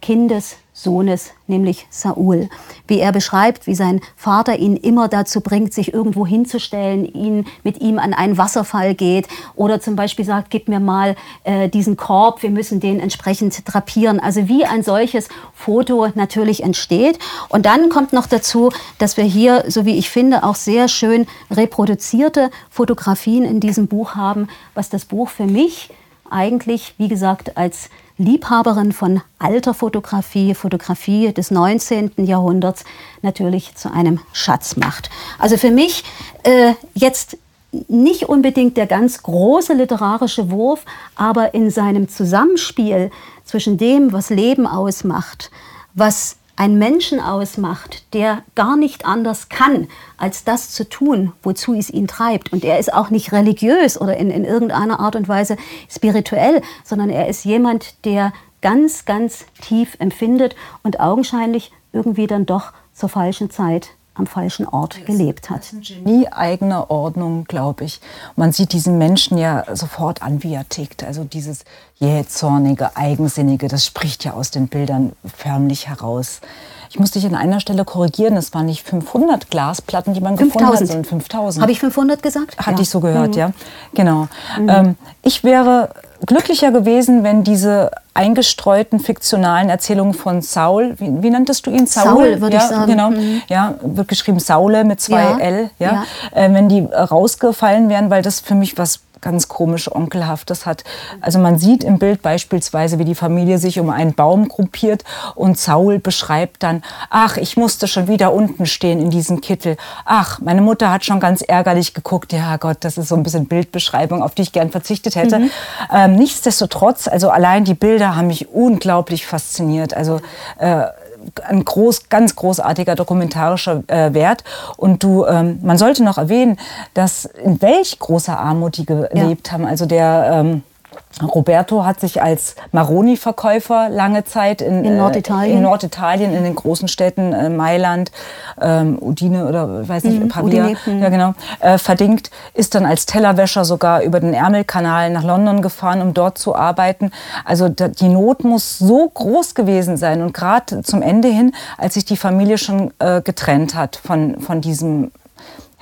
Kindes Sohnes, nämlich Saul. Wie er beschreibt, wie sein Vater ihn immer dazu bringt, sich irgendwo hinzustellen, ihn mit ihm an einen Wasserfall geht oder zum Beispiel sagt, gib mir mal äh, diesen Korb, wir müssen den entsprechend drapieren. Also wie ein solches Foto natürlich entsteht. Und dann kommt noch dazu, dass wir hier, so wie ich finde, auch sehr schön reproduzierte Fotografien in diesem Buch haben, was das Buch für mich eigentlich, wie gesagt, als Liebhaberin von alter Fotografie, Fotografie des 19. Jahrhunderts natürlich zu einem Schatz macht. Also für mich äh, jetzt nicht unbedingt der ganz große literarische Wurf, aber in seinem Zusammenspiel zwischen dem, was Leben ausmacht, was ein Menschen ausmacht, der gar nicht anders kann, als das zu tun, wozu es ihn treibt. Und er ist auch nicht religiös oder in, in irgendeiner Art und Weise spirituell, sondern er ist jemand, der ganz, ganz tief empfindet und augenscheinlich irgendwie dann doch zur falschen Zeit am falschen Ort gelebt hat. Das ist ein Genie eigener Ordnung, glaube ich. Man sieht diesen Menschen ja sofort an, wie er tickt. Also dieses jähzornige, eigensinnige, das spricht ja aus den Bildern förmlich heraus. Ich muss dich an einer Stelle korrigieren, es waren nicht 500 Glasplatten, die man 5000. gefunden hat, sondern 5000. Habe ich 500 gesagt? Hatte ja. ich so gehört, mhm. ja. Genau. Mhm. Ähm, ich wäre glücklicher gewesen, wenn diese eingestreuten fiktionalen Erzählungen von Saul, wie, wie nanntest du ihn? Saul, Saul würde ja, ich sagen. Genau, mhm. ja, wird geschrieben Saule mit zwei ja, L, ja, ja. Äh, wenn die rausgefallen wären, weil das für mich was ganz komisch Onkelhaftes hat. Also man sieht im Bild beispielsweise, wie die Familie sich um einen Baum gruppiert und Saul beschreibt dann, ach, ich musste schon wieder unten stehen in diesem Kittel. Ach, meine Mutter hat schon ganz ärgerlich geguckt. Ja Gott, das ist so ein bisschen Bildbeschreibung, auf die ich gern verzichtet hätte. Mhm. Ähm, nichtsdestotrotz, also allein die Bilder haben mich unglaublich fasziniert. Also äh, ein groß, ganz großartiger dokumentarischer äh, Wert. Und du, ähm, man sollte noch erwähnen, dass in welch großer Armut die gelebt ja. haben. Also der ähm, Roberto hat sich als Maroni-Verkäufer lange Zeit in, in, Norditalien. in Norditalien, in den großen Städten äh, Mailand, ähm, Udine oder weiß nicht, mhm, Pavia, mhm. ja genau, äh, verdingt, ist dann als Tellerwäscher sogar über den Ärmelkanal nach London gefahren, um dort zu arbeiten. Also da, die Not muss so groß gewesen sein und gerade zum Ende hin, als sich die Familie schon äh, getrennt hat von, von diesem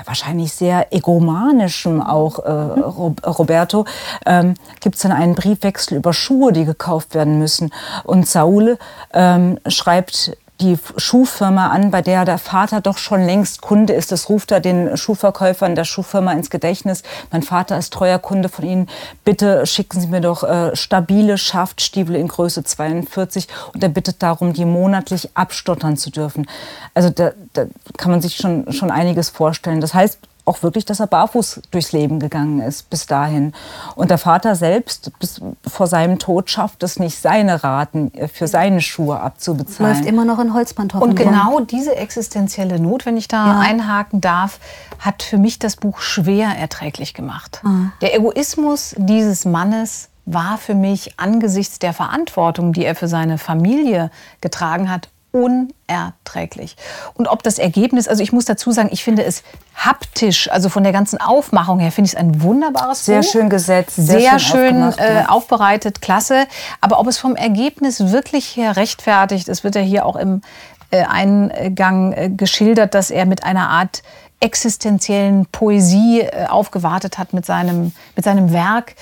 ja, wahrscheinlich sehr egomanischem auch äh, Roberto, ähm, gibt es dann einen Briefwechsel über Schuhe, die gekauft werden müssen. Und Saul ähm, schreibt die Schuhfirma an, bei der der Vater doch schon längst Kunde ist. Das ruft er den Schuhverkäufern der Schuhfirma ins Gedächtnis. Mein Vater ist treuer Kunde von Ihnen. Bitte schicken Sie mir doch äh, stabile Schaftstiefel in Größe 42. Und er bittet darum, die monatlich abstottern zu dürfen. Also da, da kann man sich schon, schon einiges vorstellen. Das heißt, auch wirklich, dass er barfuß durchs Leben gegangen ist bis dahin. Und der Vater selbst bis vor seinem Tod schafft es nicht, seine Raten äh, für seine Schuhe abzubezahlen. Läuft immer noch in Holzpantoffeln. Und genau diese existenzielle Not, wenn ich da ja. einhaken darf, hat für mich das Buch schwer erträglich gemacht. Ah. Der Egoismus dieses Mannes war für mich angesichts der Verantwortung, die er für seine Familie getragen hat, unerträglich. Und ob das Ergebnis, also ich muss dazu sagen, ich finde es haptisch, also von der ganzen Aufmachung her, finde ich es ein wunderbares sehr Buch. Sehr schön gesetzt, sehr, sehr schön, schön äh, aufbereitet, klasse. Aber ob es vom Ergebnis wirklich her rechtfertigt, es wird ja hier auch im äh, Eingang äh, geschildert, dass er mit einer Art existenziellen Poesie äh, aufgewartet hat mit seinem, mit seinem Werk.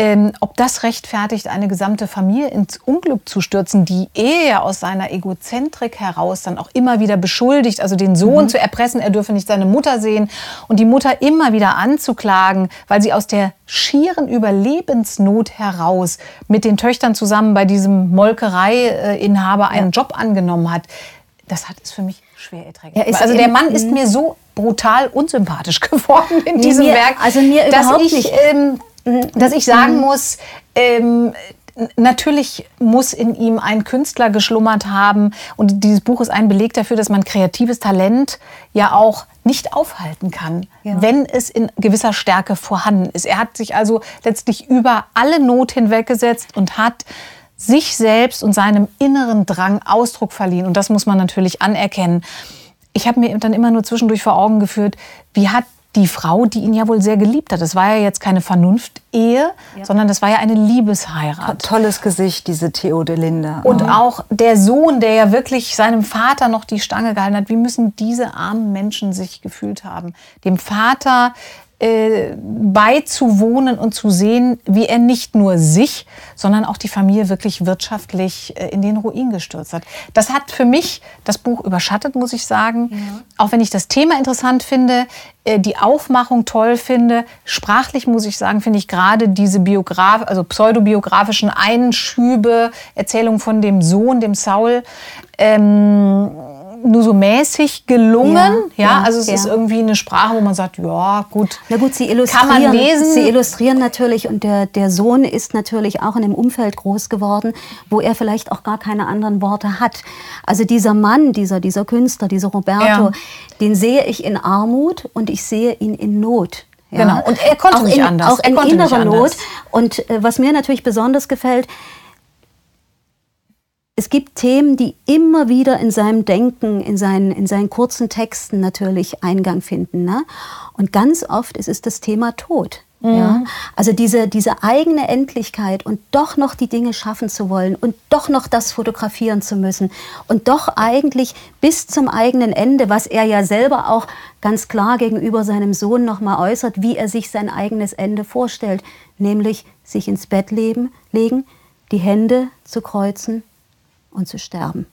Ähm, ob das rechtfertigt, eine gesamte Familie ins Unglück zu stürzen, die er aus seiner Egozentrik heraus dann auch immer wieder beschuldigt, also den Sohn mhm. zu erpressen, er dürfe nicht seine Mutter sehen und die Mutter immer wieder anzuklagen, weil sie aus der schieren Überlebensnot heraus mit den Töchtern zusammen bei diesem Molkereiinhaber einen ja. Job angenommen hat. Das hat es für mich schwer erträglich. also der Mann ist mir so brutal unsympathisch (laughs) geworden in diesem mir, Werk, also mir dass ich, nicht. Ähm, dass ich sagen mhm. muss, ähm, Natürlich muss in ihm ein Künstler geschlummert haben. Und dieses Buch ist ein Beleg dafür, dass man kreatives Talent ja auch nicht aufhalten kann, ja. wenn es in gewisser Stärke vorhanden ist. Er hat sich also letztlich über alle Not hinweggesetzt und hat sich selbst und seinem inneren Drang Ausdruck verliehen. Und das muss man natürlich anerkennen. Ich habe mir dann immer nur zwischendurch vor Augen geführt, wie hat die Frau, die ihn ja wohl sehr geliebt hat. Das war ja jetzt keine Vernunft-Ehe, ja. sondern das war ja eine Liebesheirat. Tolles Gesicht, diese Theodelinda. Und ja. auch der Sohn, der ja wirklich seinem Vater noch die Stange gehalten hat. Wie müssen diese armen Menschen sich gefühlt haben? Dem Vater äh, beizuwohnen und zu sehen, wie er nicht nur sich, sondern auch die Familie wirklich wirtschaftlich äh, in den Ruin gestürzt hat. Das hat für mich das Buch überschattet, muss ich sagen. Ja. Auch wenn ich das Thema interessant finde, äh, die Aufmachung toll finde. Sprachlich muss ich sagen, finde ich gerade diese Biograf also pseudobiografischen Einschübe, Erzählung von dem Sohn, dem Saul, ähm, nur so mäßig gelungen. Ja, Ja, ja, also es ja. ist irgendwie eine Sprache, wo man sagt, ja, gut. Na gut, sie illustrieren, Kann man lesen. sie illustrieren natürlich und der, der Sohn ist natürlich auch in einem Umfeld groß geworden, wo er vielleicht auch gar keine anderen Worte hat. Also dieser Mann, dieser, dieser Künstler, dieser Roberto, den sehe ich in Armut und ich sehe ihn in Not. Ja. Genau. Und er konnte auch nicht in, anders. Auch in innerer Not. Und äh, was mir natürlich besonders gefällt, es gibt Themen, die immer wieder in seinem Denken, in seinen, in seinen kurzen Texten natürlich Eingang finden. Ne? Und ganz oft ist es das Thema Tod. Ja? Also diese, diese eigene Endlichkeit und doch noch die Dinge schaffen zu wollen und doch noch das fotografieren zu müssen und doch eigentlich bis zum eigenen Ende, was er ja selber auch ganz klar gegenüber seinem Sohn nochmal äußert, wie er sich sein eigenes Ende vorstellt, nämlich sich ins Bett leben, legen, die Hände zu kreuzen und zu sterben.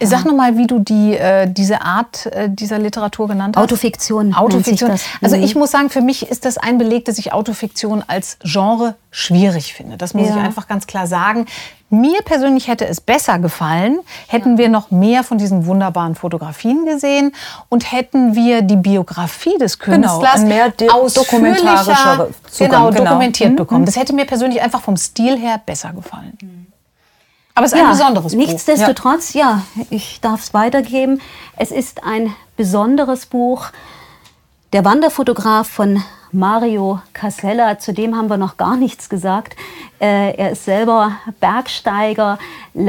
Sag noch mal, wie du die, äh, diese Art äh, dieser Literatur genannt hast. Autofiktion. Autofiktion. Also Mhm. ich muss sagen, für mich ist das ein Beleg, dass ich Autofiktion als Genre schwierig finde. Das muss Ja. ich einfach ganz klar sagen. Mir persönlich hätte es besser gefallen, hätten wir noch mehr von diesen wunderbaren Fotografien gesehen und hätten wir die Biografie des Genau, Künstlers ein mehr dokumentarischere Zugang, genau, genau. dokumentiert Mhm. bekommen. Das hätte mir persönlich einfach vom Stil her besser gefallen. Aber es ist Ja, ein besonderes Buch. Nichtsdestotrotz, ja, ich darf es weitergeben. Es ist ein besonderes Buch. Der Wanderfotograf von Mario Casella, zu dem haben wir noch gar nichts gesagt. Äh, er ist selber Bergsteiger,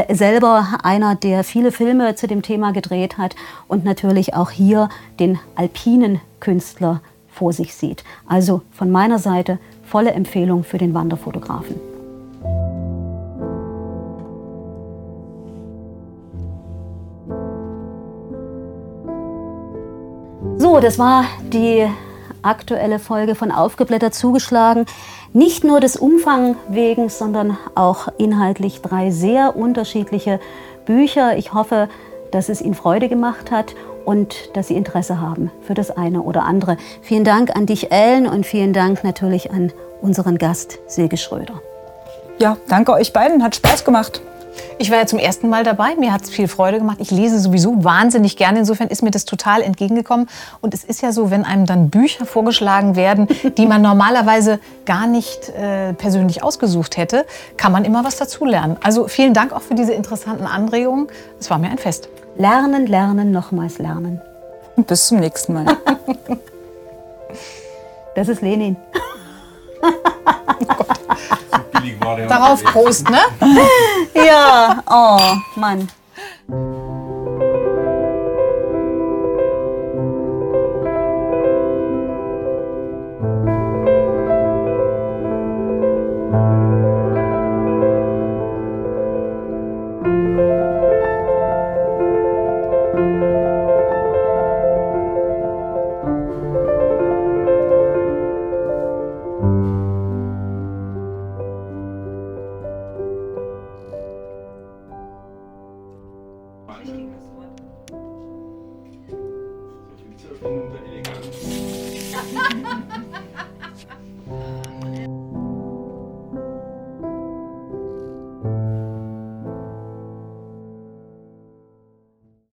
selber einer, der viele Filme zu dem Thema gedreht hat und natürlich auch hier den alpinen Künstler vor sich sieht. Also von meiner Seite volle Empfehlung für den Wanderfotografen. So, das war die aktuelle Folge von Aufgeblättert zugeschlagen. Nicht nur des Umfang wegen, sondern auch inhaltlich drei sehr unterschiedliche Bücher. Ich hoffe, dass es Ihnen Freude gemacht hat und dass Sie Interesse haben für das eine oder andere. Vielen Dank an dich, Ellen, und vielen Dank natürlich an unseren Gast, Silke Schröder. Ja, danke euch beiden, hat Spaß gemacht. Ich war ja zum ersten Mal dabei. Mir hat es viel Freude gemacht. Ich lese sowieso wahnsinnig gerne. Insofern ist mir das total entgegengekommen. Und es ist ja so, wenn einem dann Bücher vorgeschlagen werden, die man normalerweise gar nicht äh, persönlich ausgesucht hätte, kann man immer was dazulernen. Also vielen Dank auch für diese interessanten Anregungen. Es war mir ein Fest. Lernen, lernen, nochmals lernen. Bis zum nächsten Mal. Das ist Lenin. (laughs) War der Darauf Prost, ne? Ja, oh Mann.